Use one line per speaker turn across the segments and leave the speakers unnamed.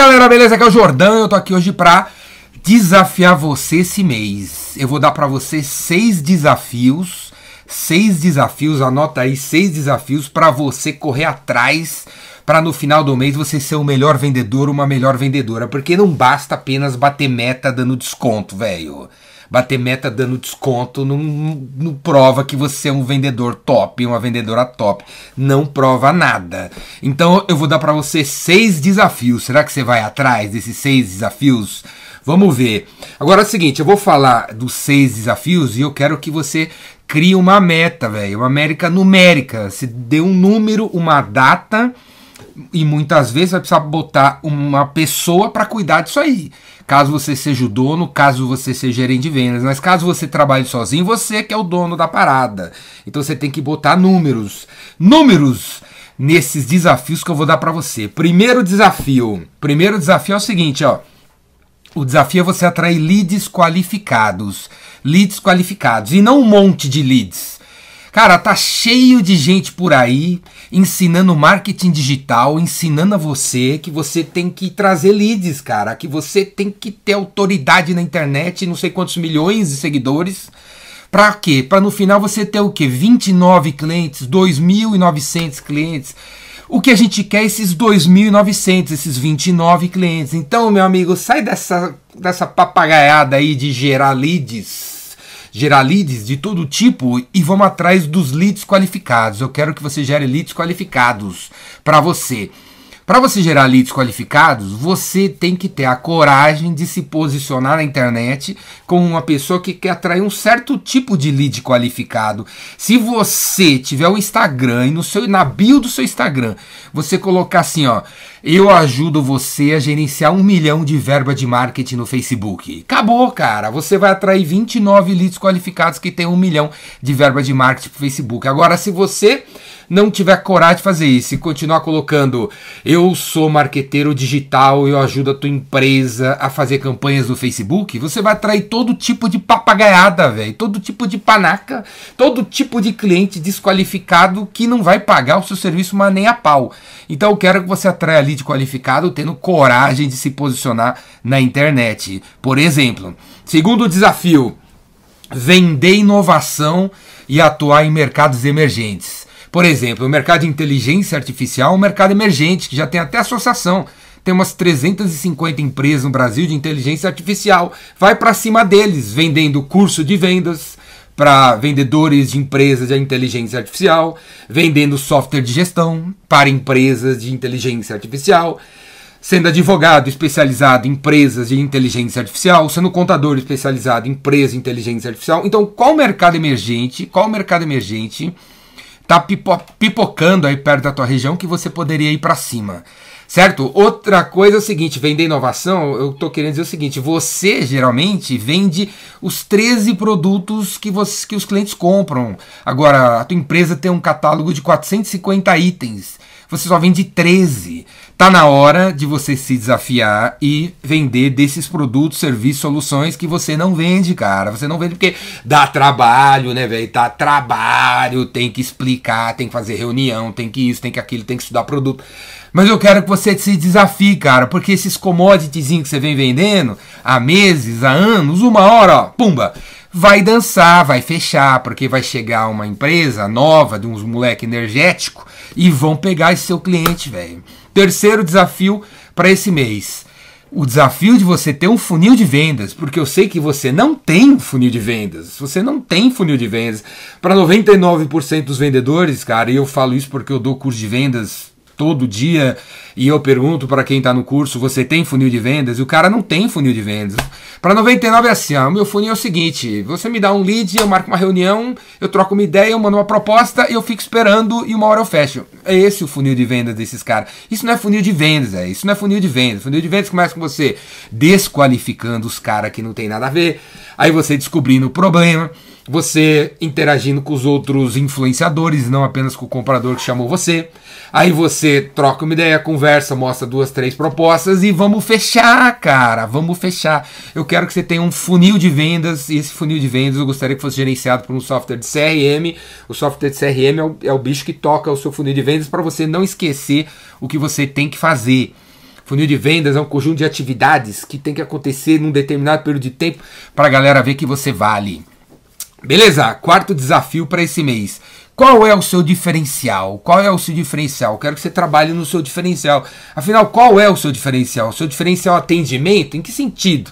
galera, beleza? Aqui é o Jordão eu tô aqui hoje pra desafiar você esse mês. Eu vou dar pra você seis desafios, seis desafios, anota aí seis desafios pra você correr atrás para no final do mês você ser o melhor vendedor, uma melhor vendedora, porque não basta apenas bater meta dando desconto, velho. Bater meta dando desconto não, não prova que você é um vendedor top, uma vendedora top. Não prova nada. Então eu vou dar para você seis desafios. Será que você vai atrás desses seis desafios? Vamos ver. Agora é o seguinte, eu vou falar dos seis desafios e eu quero que você crie uma meta, velho. Uma América numérica. Se dê um número, uma data e muitas vezes vai precisar botar uma pessoa para cuidar disso aí. Caso você seja o dono, caso você seja gerente de vendas, mas caso você trabalhe sozinho, você que é o dono da parada. Então você tem que botar números. Números nesses desafios que eu vou dar para você. Primeiro desafio. Primeiro desafio é o seguinte, ó. O desafio é você atrair leads qualificados. Leads qualificados e não um monte de leads. Cara, tá cheio de gente por aí ensinando marketing digital, ensinando a você que você tem que trazer leads, cara, que você tem que ter autoridade na internet, não sei quantos milhões de seguidores. Pra quê? Pra no final você ter o quê? 29 clientes, 2.900 clientes. O que a gente quer é esses 2.900, esses 29 clientes. Então, meu amigo, sai dessa, dessa papagaiada aí de gerar leads gerar leads de todo tipo e vamos atrás dos leads qualificados. Eu quero que você gere leads qualificados para você. Para você gerar leads qualificados, você tem que ter a coragem de se posicionar na internet como uma pessoa que quer atrair um certo tipo de lead qualificado. Se você tiver o Instagram e no seu na bio do seu Instagram, você colocar assim, ó, eu ajudo você a gerenciar um milhão de verba de marketing no Facebook. Acabou, cara. Você vai atrair 29 leads qualificados que tem um milhão de verba de marketing pro Facebook. Agora, se você não tiver coragem de fazer isso e continuar colocando eu sou marqueteiro digital, eu ajudo a tua empresa a fazer campanhas no Facebook, você vai atrair todo tipo de papagaiada, velho, todo tipo de panaca, todo tipo de cliente desqualificado que não vai pagar o seu serviço mas nem a pau. Então eu quero que você atraia lead qualificado tendo coragem de se posicionar na internet. Por exemplo, segundo desafio, vender inovação e atuar em mercados emergentes. Por exemplo, o mercado de inteligência artificial é um mercado emergente, que já tem até associação. Tem umas 350 empresas no Brasil de inteligência artificial. Vai para cima deles, vendendo curso de vendas para vendedores de empresas de inteligência artificial, vendendo software de gestão para empresas de inteligência artificial, sendo advogado especializado em empresas de inteligência artificial, sendo contador especializado em empresas de inteligência artificial. Então, qual mercado emergente? Qual mercado emergente? Tá pipo pipocando aí perto da tua região que você poderia ir para cima. Certo? Outra coisa é o seguinte, vender inovação, eu tô querendo dizer o seguinte, você geralmente vende os 13 produtos que, você, que os clientes compram. Agora, a tua empresa tem um catálogo de 450 itens você só vende 13. Tá na hora de você se desafiar e vender desses produtos, serviços, soluções que você não vende, cara. Você não vende porque dá trabalho, né, velho? Dá trabalho, tem que explicar, tem que fazer reunião, tem que isso, tem que aquilo, tem que estudar produto. Mas eu quero que você se desafie, cara, porque esses commoditiezinhos que você vem vendendo há meses, há anos, uma hora, ó, pumba, vai dançar, vai fechar, porque vai chegar uma empresa nova de uns moleque energético e vão pegar esse seu cliente, velho. Terceiro desafio para esse mês. O desafio de você ter um funil de vendas, porque eu sei que você não tem funil de vendas. Você não tem funil de vendas. Para 99% dos vendedores, cara, e eu falo isso porque eu dou curso de vendas todo dia e eu pergunto para quem está no curso, você tem funil de vendas? E o cara não tem funil de vendas. Para 99 é assim, ó, meu funil é o seguinte, você me dá um lead, eu marco uma reunião, eu troco uma ideia, eu mando uma proposta, eu fico esperando e uma hora eu fecho. É esse o funil de vendas desses caras. Isso não é funil de vendas, é, isso não é funil de vendas. Funil de vendas começa com você desqualificando os caras que não tem nada a ver, aí você descobrindo o problema, você interagindo com os outros influenciadores, não apenas com o comprador que chamou você. Aí você troca uma ideia, conversa, mostra duas, três propostas e vamos fechar, cara. Vamos fechar. Eu quero que você tenha um funil de vendas e esse funil de vendas eu gostaria que fosse gerenciado por um software de CRM. O software de CRM é o, é o bicho que toca o seu funil de vendas para você não esquecer o que você tem que fazer. Funil de vendas é um conjunto de atividades que tem que acontecer num determinado período de tempo para a galera ver que você vale. Beleza? Quarto desafio para esse mês. Qual é o seu diferencial? Qual é o seu diferencial? Quero que você trabalhe no seu diferencial. Afinal, qual é o seu diferencial? O seu diferencial é atendimento? Em que sentido?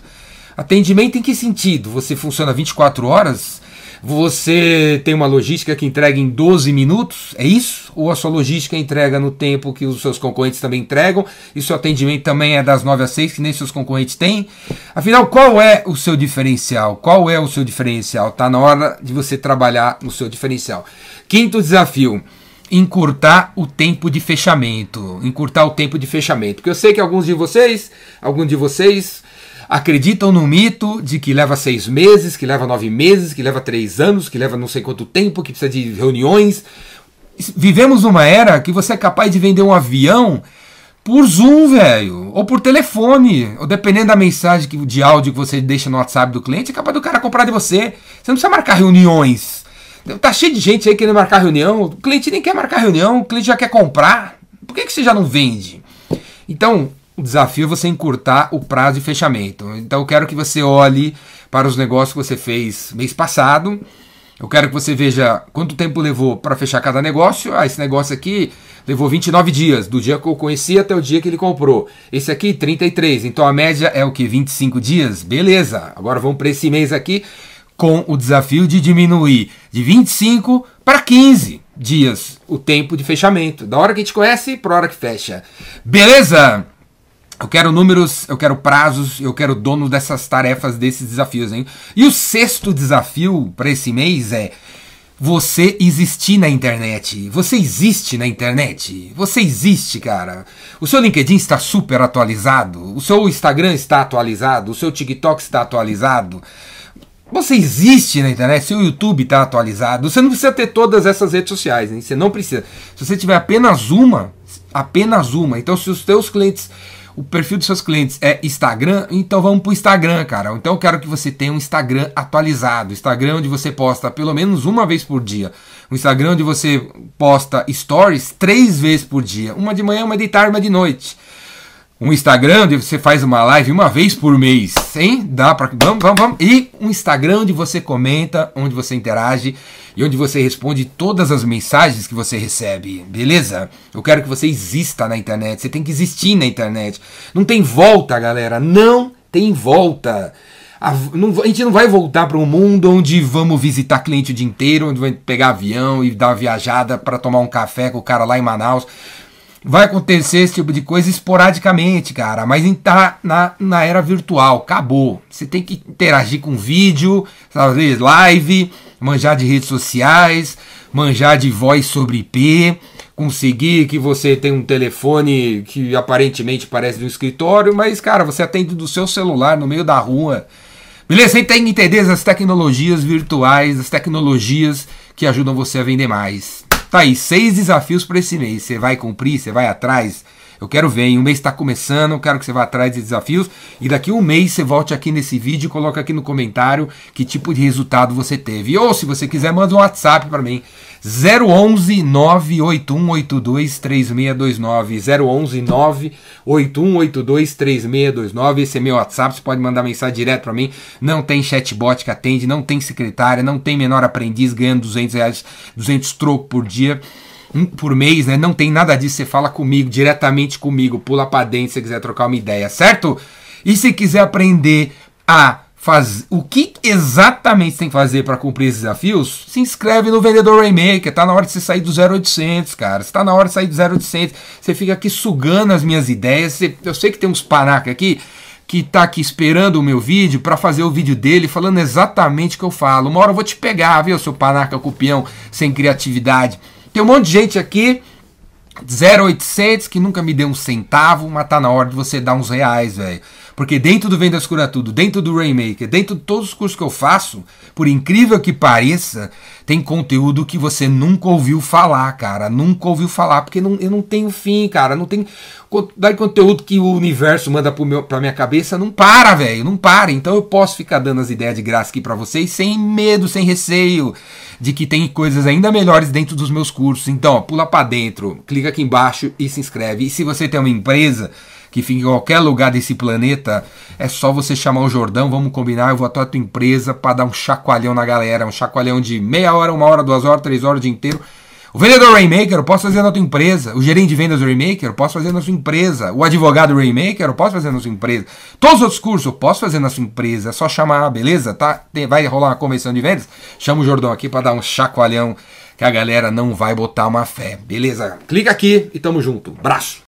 Atendimento em que sentido? Você funciona 24 horas? Você tem uma logística que entrega em 12 minutos? É isso? Ou a sua logística entrega no tempo que os seus concorrentes também entregam? E seu atendimento também é das 9 às 6, que nem seus concorrentes têm? Afinal, qual é o seu diferencial? Qual é o seu diferencial? Está na hora de você trabalhar no seu diferencial. Quinto desafio encurtar o tempo de fechamento. Encurtar o tempo de fechamento. Porque eu sei que alguns de vocês, alguns de vocês acreditam no mito de que leva seis meses, que leva nove meses, que leva três anos, que leva não sei quanto tempo, que precisa de reuniões. Vivemos numa era que você é capaz de vender um avião por Zoom, velho, ou por telefone, ou dependendo da mensagem de áudio que você deixa no WhatsApp do cliente, é capaz do cara comprar de você. Você não precisa marcar reuniões. Tá cheio de gente aí querendo marcar reunião. O cliente nem quer marcar reunião, o cliente já quer comprar. Por que, que você já não vende? Então, o desafio é você encurtar o prazo de fechamento. Então eu quero que você olhe para os negócios que você fez mês passado. Eu quero que você veja quanto tempo levou para fechar cada negócio. Ah, esse negócio aqui levou 29 dias, do dia que eu conheci até o dia que ele comprou. Esse aqui, 33. Então a média é o que? 25 dias? Beleza. Agora vamos para esse mês aqui com o desafio de diminuir de 25 para 15 dias o tempo de fechamento. Da hora que a gente conhece para a hora que fecha. Beleza? Eu quero números, eu quero prazos, eu quero dono dessas tarefas, desses desafios, hein? E o sexto desafio para esse mês é você existir na internet. Você existe na internet. Você existe, cara. O seu LinkedIn está super atualizado. O seu Instagram está atualizado. O seu TikTok está atualizado. Você existe na internet, seu YouTube está atualizado. Você não precisa ter todas essas redes sociais, hein? Você não precisa. Se você tiver apenas uma, apenas uma. Então, se os teus clientes o perfil dos seus clientes é Instagram, então vamos para o Instagram, cara. Então eu quero que você tenha um Instagram atualizado. Instagram onde você posta pelo menos uma vez por dia. Um Instagram onde você posta stories três vezes por dia. Uma de manhã, uma de tarde, uma de noite um Instagram onde você faz uma live uma vez por mês, hein? Dá para vamos, vamos, vamos. E um Instagram onde você comenta, onde você interage e onde você responde todas as mensagens que você recebe, beleza? Eu quero que você exista na internet. Você tem que existir na internet. Não tem volta, galera. Não tem volta. A, não, a gente não vai voltar para um mundo onde vamos visitar cliente o dia inteiro, onde vai pegar avião e dar uma viajada para tomar um café com o cara lá em Manaus vai acontecer esse tipo de coisa esporadicamente, cara. Mas tá na, na era virtual, acabou. Você tem que interagir com vídeo, sabe, live, manjar de redes sociais, manjar de voz sobre IP, conseguir que você tem um telefone que aparentemente parece de um escritório, mas, cara, você atende do seu celular no meio da rua. Beleza? Você tem que entender as tecnologias virtuais, as tecnologias que ajudam você a vender mais. Tá aí, seis desafios para esse mês. Você vai cumprir? Você vai atrás? Eu quero ver, hein? Um mês está começando, eu quero que você vá atrás de desafios e daqui um mês você volte aqui nesse vídeo e coloque aqui no comentário que tipo de resultado você teve. Ou se você quiser, manda um WhatsApp para mim. 011 98182 3629 011 98182 3629 esse é meu WhatsApp, você pode mandar mensagem direto para mim. Não tem chatbot que atende, não tem secretária, não tem menor aprendiz ganhando 200 reais, 200 troco por dia um por mês, né? Não tem nada disso. Você fala comigo, diretamente comigo. Pula pra dentro se você quiser trocar uma ideia, certo? E se quiser aprender a fazer o que exatamente você tem que fazer para cumprir esses desafios, se inscreve no Vendedor Rainmaker. Tá na hora de você sair do 0800, cara. Está na hora de sair do 0800. Você fica aqui sugando as minhas ideias. Você, eu sei que tem uns panaca aqui que tá aqui esperando o meu vídeo para fazer o vídeo dele falando exatamente o que eu falo. Uma hora eu vou te pegar, viu, seu panaca cupião sem criatividade. Tem um monte de gente aqui, 0800, que nunca me deu um centavo, mas tá na hora de você dar uns reais, velho. Porque dentro do Vendas Cura Tudo, dentro do Rainmaker, dentro de todos os cursos que eu faço, por incrível que pareça, tem conteúdo que você nunca ouviu falar, cara. Nunca ouviu falar, porque não, eu não tenho fim, cara. Não tem daí conteúdo que o universo manda pro meu, pra minha cabeça. Não para, velho. Não para. Então eu posso ficar dando as ideias de graça aqui para vocês sem medo, sem receio de que tem coisas ainda melhores dentro dos meus cursos. Então, ó, pula para dentro, clica aqui embaixo e se inscreve. E se você tem uma empresa, que fica em qualquer lugar desse planeta, é só você chamar o Jordão, vamos combinar, eu vou até a tua empresa para dar um chacoalhão na galera, um chacoalhão de meia hora, uma hora, duas horas, três horas, o dia inteiro. O vendedor Rainmaker eu posso fazer na tua empresa. O gerente de vendas Rainmaker eu posso fazer na sua empresa. O advogado Rainmaker eu posso fazer na sua empresa. Todos os outros cursos eu posso fazer na sua empresa. É só chamar, beleza? Tá? Vai rolar uma convenção de vendas? Chama o Jordão aqui para dar um chacoalhão que a galera não vai botar uma fé. Beleza? Clica aqui e tamo junto. Braço!